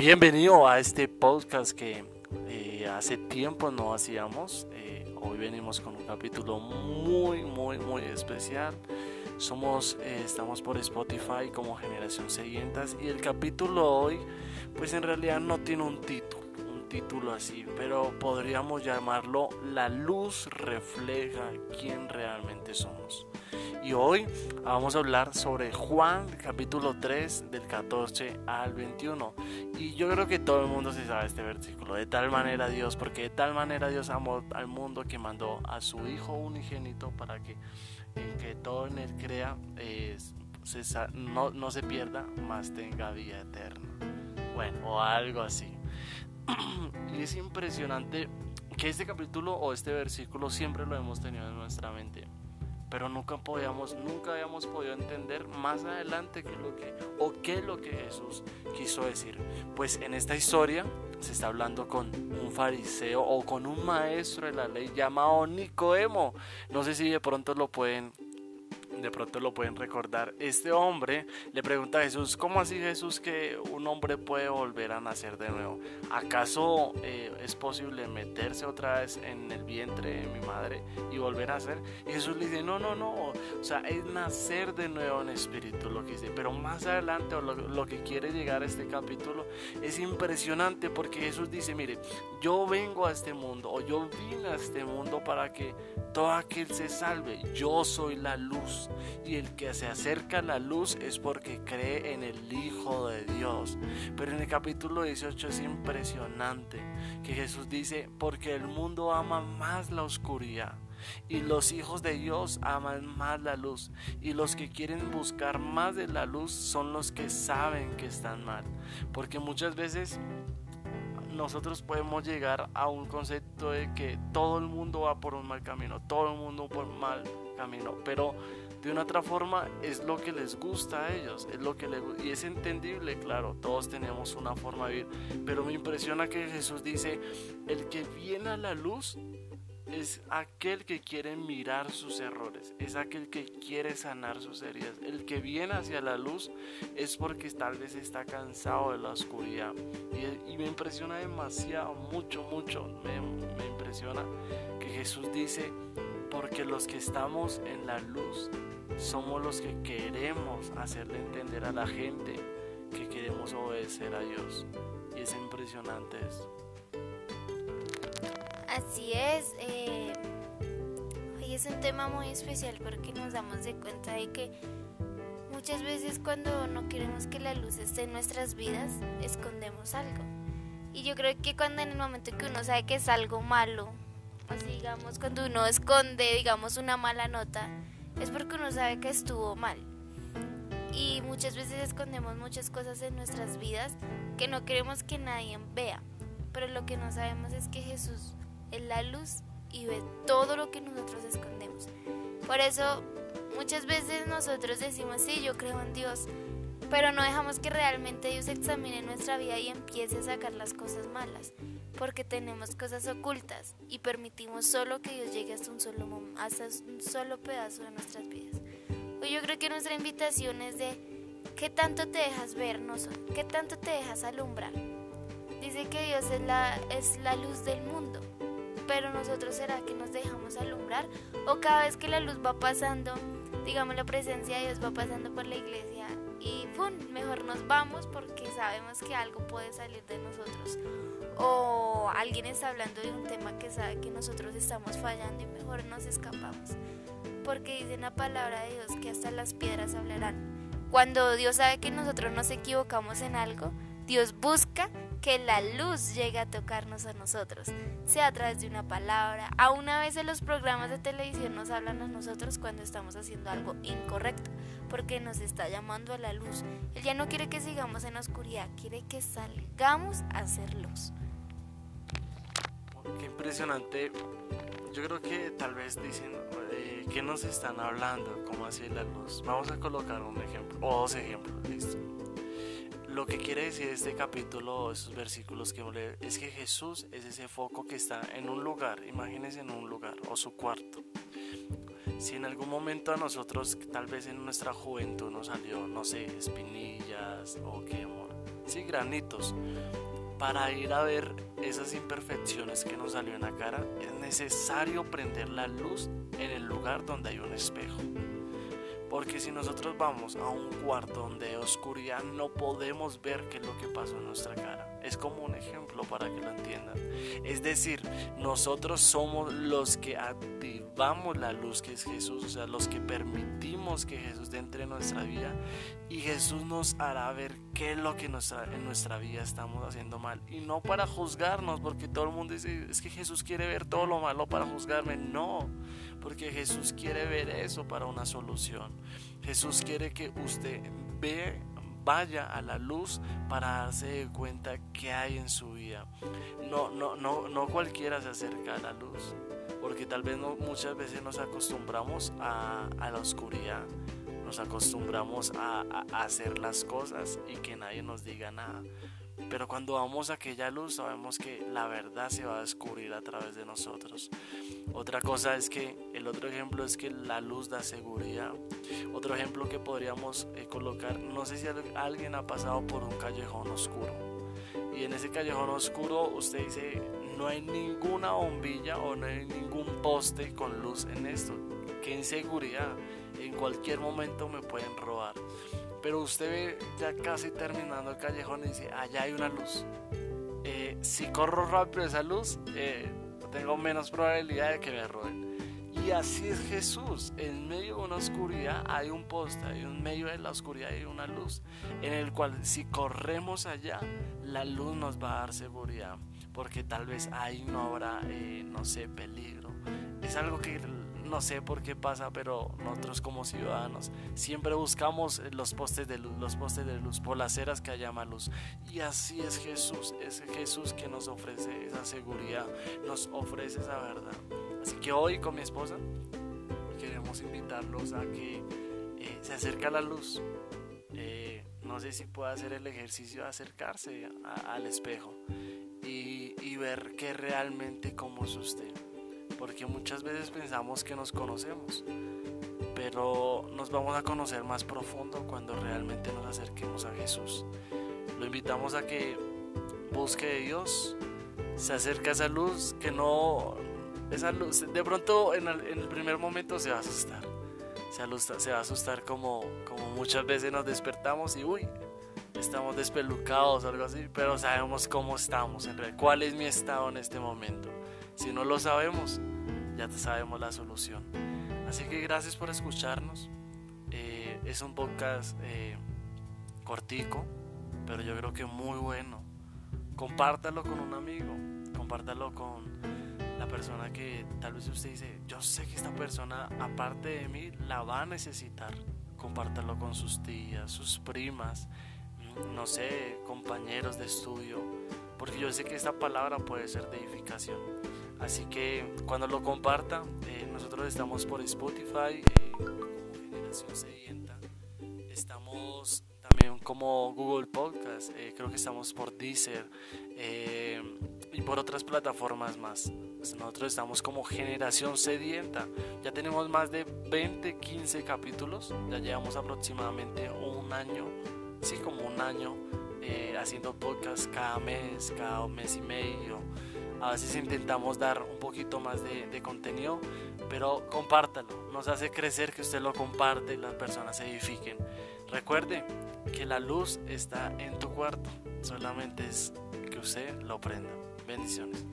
Bienvenido a este podcast que eh, hace tiempo no hacíamos. Eh, hoy venimos con un capítulo muy, muy, muy especial. Somos, eh, estamos por Spotify como Generación Sedientas y el capítulo hoy, pues en realidad no tiene un título, un título así, pero podríamos llamarlo La luz refleja quién realmente somos. Y hoy vamos a hablar sobre Juan capítulo 3 del 14 al 21. Y yo creo que todo el mundo se sabe este versículo. De tal manera Dios, porque de tal manera Dios amó al mundo que mandó a su Hijo unigénito para que, en que todo en él crea no, no se pierda, más tenga vida eterna. Bueno, o algo así. y es impresionante que este capítulo o este versículo siempre lo hemos tenido en nuestra mente pero nunca podíamos, nunca habíamos podido entender más adelante qué es lo que o qué es lo que Jesús quiso decir. Pues en esta historia se está hablando con un fariseo o con un maestro de la ley llamado Nicodemo. No sé si de pronto lo pueden de pronto lo pueden recordar. Este hombre le pregunta a Jesús, ¿cómo así Jesús que un hombre puede volver a nacer de nuevo? ¿Acaso eh, es posible meterse otra vez en el vientre de mi madre y volver a nacer? Y Jesús le dice, no, no, no, o sea, es nacer de nuevo en espíritu lo que dice. Pero más adelante, o lo, que quiere llegar a este capítulo, es impresionante porque Jesús dice, mire, yo vengo a este mundo, o yo vine a este mundo para que todo aquel se salve. Yo soy la luz y el que se acerca a la luz es porque cree en el Hijo de Dios. Pero en el capítulo 18 es impresionante que Jesús dice, porque el mundo ama más la oscuridad. Y los hijos de Dios aman más la luz. Y los que quieren buscar más de la luz son los que saben que están mal. Porque muchas veces nosotros podemos llegar a un concepto de que todo el mundo va por un mal camino, todo el mundo por un mal camino, pero de una otra forma es lo que les gusta a ellos, es lo que les, y es entendible, claro, todos tenemos una forma de vivir, pero me impresiona que Jesús dice, el que viene a la luz es aquel que quiere mirar sus errores, es aquel que quiere sanar sus heridas. El que viene hacia la luz es porque tal vez está cansado de la oscuridad. Y, me impresiona demasiado, mucho, mucho, me, me impresiona que Jesús dice, porque los que estamos en la luz somos los que queremos hacerle entender a la gente que queremos obedecer a Dios. Y es impresionante esto. Así es. Eh, hoy es un tema muy especial porque nos damos de cuenta de que muchas veces cuando no queremos que la luz esté en nuestras vidas, escondemos algo. Y yo creo que cuando en el momento que uno sabe que es algo malo, digamos, cuando uno esconde, digamos, una mala nota, es porque uno sabe que estuvo mal. Y muchas veces escondemos muchas cosas en nuestras vidas que no queremos que nadie vea. Pero lo que no sabemos es que Jesús es la luz y ve todo lo que nosotros escondemos. Por eso muchas veces nosotros decimos, sí, yo creo en Dios, pero no dejamos que realmente Dios examine nuestra vida y empiece a sacar las cosas malas, porque tenemos cosas ocultas y permitimos solo que Dios llegue hasta un solo, hasta un solo pedazo de nuestras vidas. Hoy yo creo que nuestra invitación es de qué tanto te dejas ver, no qué tanto te dejas alumbrar. Dice que Dios es la, es la luz del mundo pero nosotros será que nos dejamos alumbrar o cada vez que la luz va pasando, digamos la presencia de Dios va pasando por la iglesia. Mejor nos vamos porque sabemos que algo puede salir de nosotros o alguien está hablando de un tema que sabe que nosotros estamos fallando y mejor nos escapamos porque dice la palabra de Dios que hasta las piedras hablarán. Cuando Dios sabe que nosotros nos equivocamos en algo, Dios busca que la luz llegue a tocarnos a nosotros, sea a través de una palabra. A una vez en los programas de televisión nos hablan a nosotros cuando estamos haciendo algo incorrecto, porque nos está llamando a la luz. Él ya no quiere que sigamos en la oscuridad, quiere que salgamos a hacer luz. Qué impresionante. Yo creo que tal vez dicen, eh, ¿qué nos están hablando? ¿Cómo así la luz? Vamos a colocar un ejemplo, o dos ejemplos, listo lo que quiere decir este capítulo, esos versículos que leer, es que Jesús es ese foco que está en un lugar, imagínense en un lugar o su cuarto. Si en algún momento a nosotros, tal vez en nuestra juventud nos salió, no sé, espinillas o qué, sí, granitos. Para ir a ver esas imperfecciones que nos salió en la cara, es necesario prender la luz en el lugar donde hay un espejo. Porque si nosotros vamos a un cuarto donde hay oscuridad, no podemos ver qué es lo que pasó en nuestra cara. Es como un ejemplo para que lo entiendan. Es decir, nosotros somos los que activamos la luz que es Jesús, o sea, los que permitimos que Jesús entre en nuestra vida y Jesús nos hará ver qué es lo que en nuestra vida estamos haciendo mal. Y no para juzgarnos, porque todo el mundo dice, es que Jesús quiere ver todo lo malo para juzgarme. No porque Jesús quiere ver eso para una solución. Jesús quiere que usted ve, vaya a la luz para darse cuenta que hay en su vida. No, no, no, no cualquiera se acerca a la luz, porque tal vez muchas veces nos acostumbramos a, la oscuridad, nos acostumbramos a hacer las cosas y que nadie nos diga nada. Pero cuando vamos a aquella luz sabemos que la verdad se va a descubrir a través de nosotros. Otra cosa es que el otro ejemplo es que la luz da seguridad. Otro ejemplo que podríamos eh, colocar, no sé si alguien ha pasado por un callejón oscuro. Y en ese callejón oscuro usted dice, no hay ninguna bombilla o no hay ningún poste con luz en esto. Qué inseguridad. En cualquier momento me pueden robar. Pero usted ve ya casi terminando el callejón y dice, allá hay una luz. Eh, si corro rápido esa luz, eh, tengo menos probabilidad de que me roben. Y así es Jesús. En medio de una oscuridad hay un poste, hay en medio de la oscuridad hay una luz, en el cual si corremos allá, la luz nos va a dar seguridad, porque tal vez ahí no habrá, eh, no sé, peligro. Es algo que no sé por qué pasa, pero nosotros como ciudadanos siempre buscamos los postes de luz, los postes de luz por las eras que haya más luz. Y así es Jesús, es Jesús que nos ofrece esa seguridad, nos ofrece esa verdad. Así que hoy con mi esposa queremos invitarlos a que eh, se acerque a la luz. Eh, no sé si puede hacer el ejercicio de acercarse al espejo y, y ver que realmente cómo es usted porque muchas veces pensamos que nos conocemos, pero nos vamos a conocer más profundo cuando realmente nos acerquemos a Jesús. Lo invitamos a que busque a Dios, se acerque a esa luz, que no, esa luz, de pronto en el, primer momento se va a asustar, se, va a asustar como, como muchas veces nos despertamos y uy, estamos despelucados algo así, pero sabemos cómo estamos, en realidad, cuál es mi estado en este momento. Si no lo sabemos, ya sabemos la solución. Así que gracias por escucharnos. Eh, es un podcast eh, cortico, pero yo creo que muy bueno. Compártalo con un amigo, compártalo con la persona que tal vez usted dice, yo sé que esta persona aparte de mí la va a necesitar. Compártalo con sus tías, sus primas, no sé, compañeros de estudio, porque yo sé que esta palabra puede ser de edificación. Así que cuando lo comparta, eh, nosotros estamos por Spotify eh, como Generación Sedienta. Estamos también como Google Podcast, eh, creo que estamos por Deezer y por otras plataformas más. Nosotros estamos como Generación Sedienta. Ya tenemos más de 20, 15 capítulos. Ya llevamos aproximadamente un año, sí, como un año haciendo podcast cada mes, cada mes y medio a veces intentamos dar un poquito más de, contenido, pero compártalo. Nos hace crecer que usted lo comparte y las personas se edifiquen. Recuerde que la luz está en tu cuarto, solamente es que usted lo prenda. Bendiciones.